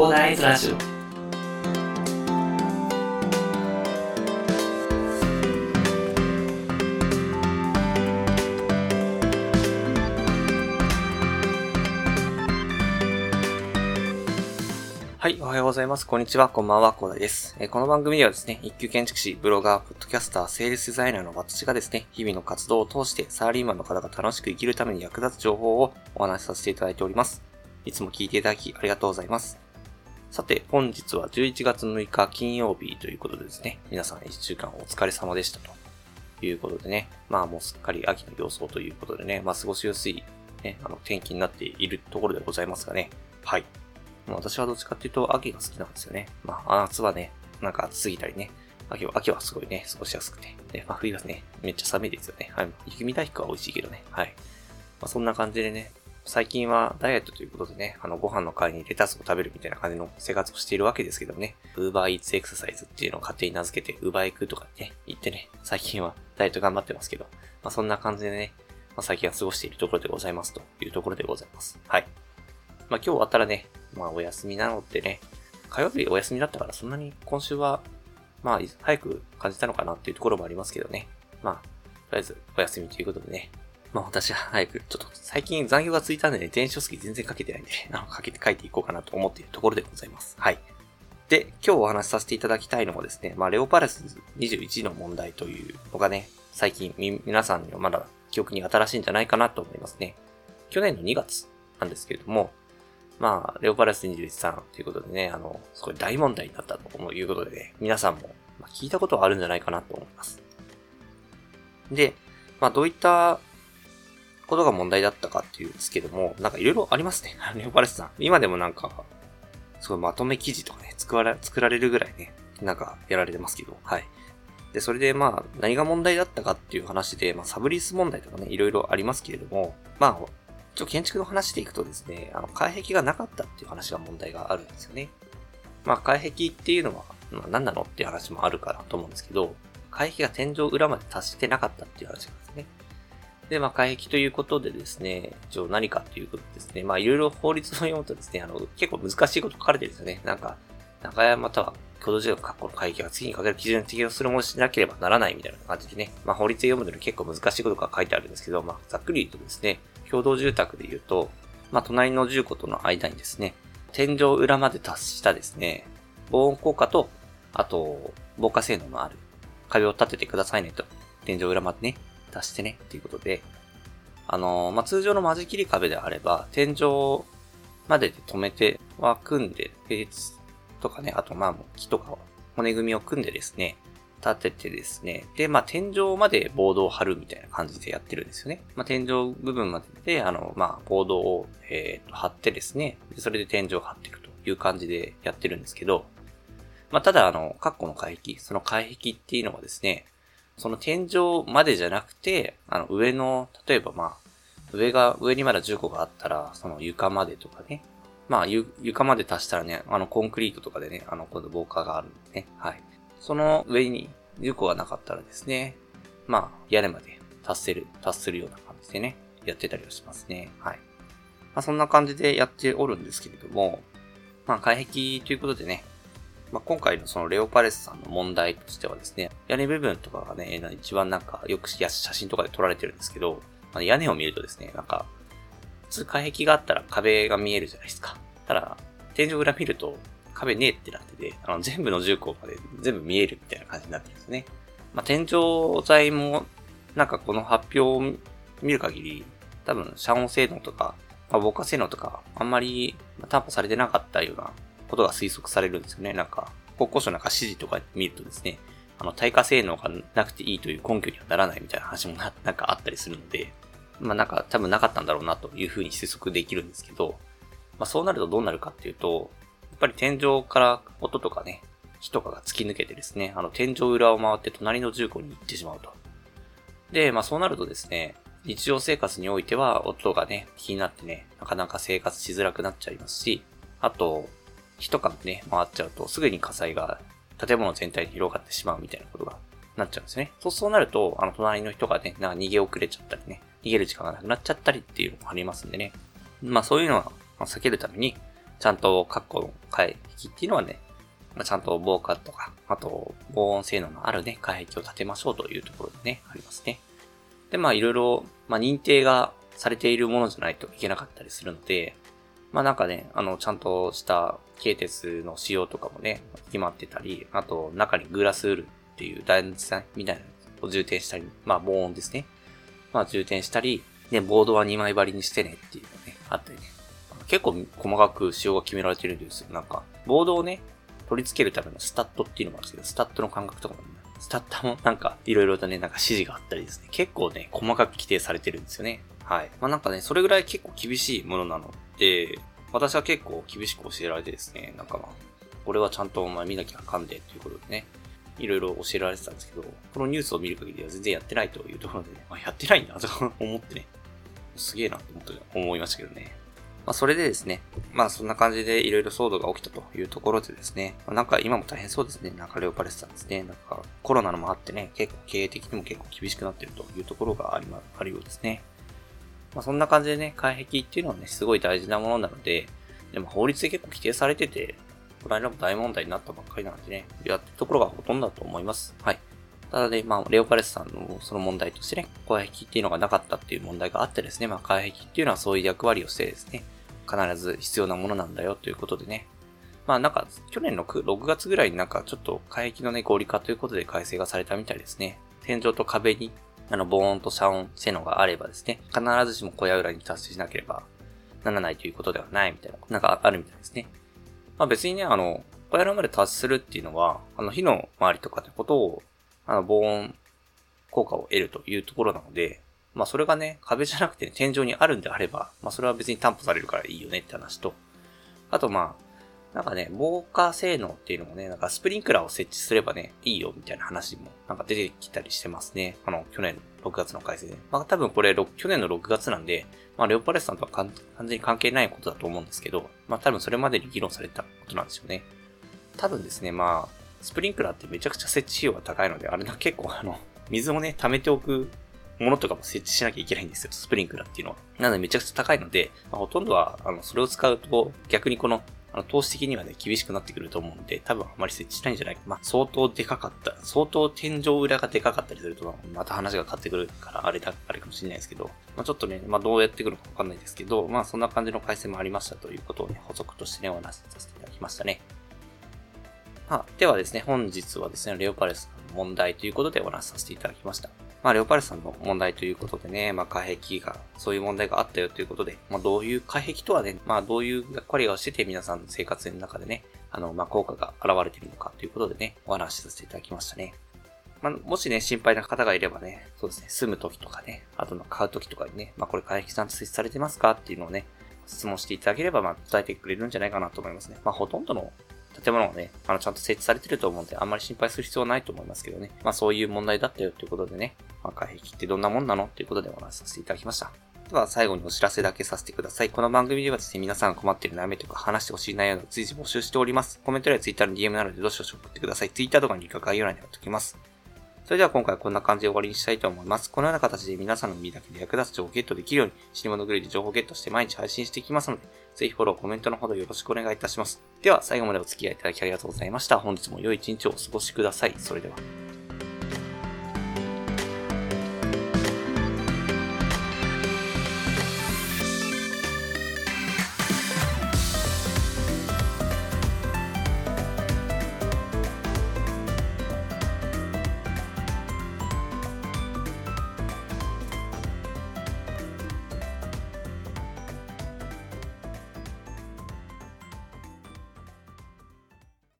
コーダーイズラジオはい、おはようございます。こんにちは、こんばんは、コーダです。えーこの番組ではですね、一級建築士、ブロガー、ポッドキャスター、セールスデザイナーの私がですね、日々の活動を通してサラリーマンの方が楽しく生きるために役立つ情報をお話しさせていただいております。いつも聞いていただきありがとうございます。さて、本日は11月6日金曜日ということでですね、皆さん1週間お疲れ様でしたということでね、まあもうすっかり秋の様相ということでね、まあ過ごしやすい、ね、あの天気になっているところでございますがね、はい。私はどっちかっていうと秋が好きなんですよね。まあ夏はね、なんか暑すぎたりね。秋は、秋はすごいね、過ごしやすくて。で、まあ冬はね、めっちゃ寒いですよね。はい。雪見大福は美味しいけどね。はい。まあそんな感じでね、最近はダイエットということでね、あの、ご飯の代わりにレタスを食べるみたいな感じの生活をしているわけですけどもね、ウーバーイーツエクササイズっていうのを勝手に名付けて、ウーバーエクとかね、言ってね、最近はダイエット頑張ってますけど、まあそんな感じでね、まあ最近は過ごしているところでございますというところでございます。はい。まあ今日終わったらね、まあお休みなのでね、火曜日お休みだったからそんなに今週は、まあ早く感じたのかなっていうところもありますけどね。まあ、とりあえずお休みということでね。まあ私は早く、ちょっと最近残業がついたんでね、電子書籍全然書けてないんで、あの、書けて書いていこうかなと思っているところでございます。はい。で、今日お話しさせていただきたいのはですね、まあレオパレス21の問題というのがね、最近み皆さんにはまだ記憶に新しいんじゃないかなと思いますね。去年の2月なんですけれども、まあ、レオパレス21さんということでね、あの、すごい大問題になったということでね、皆さんも聞いたことはあるんじゃないかなと思います。で、まあ、どういったことが問題だったかっていうんですけども、なんかいろいろありますね。レオパレスさん。今でもなんか、すごいまとめ記事とかね、作られ、作られるぐらいね、なんかやられてますけど、はい。で、それでまあ、何が問題だったかっていう話で、まあ、サブリース問題とかね、いろいろありますけれども、まあ、ちょ、建築の話でいくとですね、あの、外壁がなかったっていう話が問題があるんですよね。まあ、外壁っていうのは、まあ、何なのっていう話もあるかなと思うんですけど、外壁が天井裏まで達してなかったっていう話なんですね。で、まあ、外壁ということでですね、一応何かということですね、まあ、いろいろ法律を読むとですね、あの、結構難しいこと書かれてるんですよね。なんか、中山または共同事業の括弧の会議が次にかける基準に適用するものしなければならないみたいな感じでね、まあ法律で読むのに結構難しいことが書いてあるんですけど、まあざっくり言うとですね、共同住宅で言うと、まあ隣の住戸との間にですね、天井裏まで達したですね、防音効果と、あと、防火性能のある壁を立ててくださいねと。天井裏までね、達してね、っていうことで、あのーまあ、通常の間仕切り壁であれば、天井までで止めては組んで、並列とかね、あとまあ木とか骨組みを組んでですね、立ててですね、で、まあ天井までボードを張るみたいな感じでやってるんですよね。まあ天井部分までで、あの、まあボードを、えーと貼ってですね、でそれで天井を張っていくという感じでやってるんですけど、まあただあの、カッコの外壁、その外壁っていうのはですね、その天井までじゃなくて、あの上の、例えばまあ、上が、上にまだ10個があったら、その床までとかね、まあ、床まで達したらね、あの、コンクリートとかでね、あの、今度防火があるんでね。はい。その上に10個がなかったらですね、まあ、屋根まで達せる、達するような感じでね、やってたりはしますね。はい。まあ、そんな感じでやっておるんですけれども、まあ、外壁ということでね、まあ、今回のそのレオパレスさんの問題としてはですね、屋根部分とかがね、一番なんかよく写真とかで撮られてるんですけど、まあ屋根を見るとですね、なんか、普通外壁があったら壁が見えるじゃないですか。ただ、天井裏見ると壁ねえってなってて、あの、全部の重工まで全部見えるみたいな感じになってるんですね。まあ、天井材も、なんかこの発表を見る限り、多分、遮音性能とか、まあ、防火性能とか、あんまり担保されてなかったようなことが推測されるんですよね。なんか、国交省なんか指示とか見るとですね、あの、耐火性能がなくていいという根拠にはならないみたいな話もな、なんかあったりするので、まあなんか多分なかったんだろうなというふうに推測できるんですけど、まあそうなるとどうなるかっていうと、やっぱり天井から音とかね、火とかが突き抜けてですね、あの天井裏を回って隣の重工に行ってしまうと。で、まあそうなるとですね、日常生活においては音がね、気になってね、なかなか生活しづらくなっちゃいますし、あと、火とかね、回っちゃうとすぐに火災が建物全体に広がってしまうみたいなことがなっちゃうんですね。そうそうなると、あの隣の人がね、なんか逃げ遅れちゃったりね、逃げる時間がなくなっちゃったりっていうのもありますんでね。まあそういうのは避けるために、ちゃんとカッコの外壁っていうのはね、まあ、ちゃんと防火とか、あと、防音性能のあるね、外壁を建てましょうというところでね、ありますね。で、まあいろいろ、まあ認定がされているものじゃないといけなかったりするので、まあなんかね、あの、ちゃんとした軽鉄の仕様とかもね、決まってたり、あと中にグラスウールっていう断熱みたいなのを充填したり、まあ防音ですね。まあ充填したり、で、ボードは2枚張りにしてねっていうのね、あったりね。結構細かく仕様が決められてるんですよ。なんか、ボードをね、取り付けるためのスタットっていうのがあるんですけど、スタットの感覚とかも、ね、スタッタもなんか、いろいろとね、なんか指示があったりですね、結構ね、細かく規定されてるんですよね。はい。まあなんかね、それぐらい結構厳しいものなの、私は結構厳しく教えられてですね、なんかまあ、これはちゃんとお前見なきゃあかんでということでね、いろいろ教えられてたんですけど、このニュースを見る限りは全然やってないというところでね、まあ、やってないんだと思ってね、すげえなと思って思いましたけどね。まあ、それでですね、まあそんな感じでいろいろ騒動が起きたというところでですね、まあ、なんか今も大変そうですね、なんかレオパレスさんですね、なんかコロナのもあってね、結構経営的にも結構厳しくなってるというところがありま、あるようですね。まあそんな感じでね、外壁っていうのはね、すごい大事なものなので、でも法律で結構規定されてて、この間も大問題になったばっかりなのでね、やってるところがほとんどだと思います。はい。ただね、まあ、レオパレスさんのその問題としてね、外壁っていうのがなかったっていう問題があってですね、まあ、外壁っていうのはそういう役割をしてですね、必ず必要なものなんだよということでね。まあなんか、去年の6月ぐらいになんかちょっと海域のね、合理化ということで改正がされたみたいですね。天井と壁に、あの、防音と遮音性能があればですね、必ずしも小屋裏に達成しなければならないということではないみたいな、なんかあるみたいですね。まあ別にね、あの、小屋裏まで達するっていうのは、あの、火の周りとかってことを、あの、防音効果を得るというところなので、まあそれがね、壁じゃなくて、ね、天井にあるんであれば、まあそれは別に担保されるからいいよねって話と、あとまあ、なんかね、防火性能っていうのもね、なんかスプリンクラーを設置すればね、いいよみたいな話もなんか出てきたりしてますね。あの、去年6月の改正で。まあ多分これ、去年の6月なんで、まあレオパレスさんとは完全に関係ないことだと思うんですけど、まあ多分それまでに議論されたことなんですよね。多分ですね、まあ、スプリンクラーってめちゃくちゃ設置費用が高いので、あれな結構あの、水をね、溜めておくものとかも設置しなきゃいけないんですよ、スプリンクラーっていうのは。なのでめちゃくちゃ高いので、まあ、ほとんどは、あの、それを使うと、逆にこの、あの、投資的にはね、厳しくなってくると思うんで、多分あまり設置しないんじゃないか。まあ、相当でかかった、相当天井裏がでかかったりすると、また話が変わってくるから、あれだ、あれかもしれないですけど、まあ、ちょっとね、まあ、どうやってくるかわかんないですけど、まあ、そんな感じの改正もありましたということをね、補足としてね、お話しさせていただきましたね。まあ、ではですね、本日はですね、レオパレスの問題ということでお話しさせていただきました。まあ、レオパレスさんの問題ということでね、まあ、外壁が、そういう問題があったよということで、まあ、どういう外壁とはね、まあ、どういう役割をしてて皆さんの生活の中でね、あの、まあ、効果が現れているのかということでね、お話しさせていただきましたね。まあ、もしね、心配な方がいればね、そうですね、住む時とかね、あとの買う時とかにね、まあ、これ外壁ちゃんと設置されてますかっていうのをね、質問していただければ、まあ、答えてくれるんじゃないかなと思いますね。まあ、ほとんどの建物がね、あの、ちゃんと設置されてると思うんで、あんまり心配する必要はないと思いますけどね。まあそういう問題だったよということでね、まあ外壁ってどんなもんなのっていうことでお話しさせていただきました。では最後にお知らせだけさせてください。この番組ではですね、皆さん困っている悩みとか話してほしい内容を随時募集しております。コメント欄や Twitter の DM などでどしどし送ってください。Twitter とかにリンク概要欄に貼っておきます。それでは今回こんな感じで終わりにしたいと思います。このような形で皆さんの身だけで役立つ情報をゲットできるように、死に物狂いで情報をゲットして毎日配信していきますので、ぜひフォロー、コメントのほどよろしくお願いいたします。では最後までお付き合いいただきありがとうございました。本日も良い一日をお過ごしください。それでは。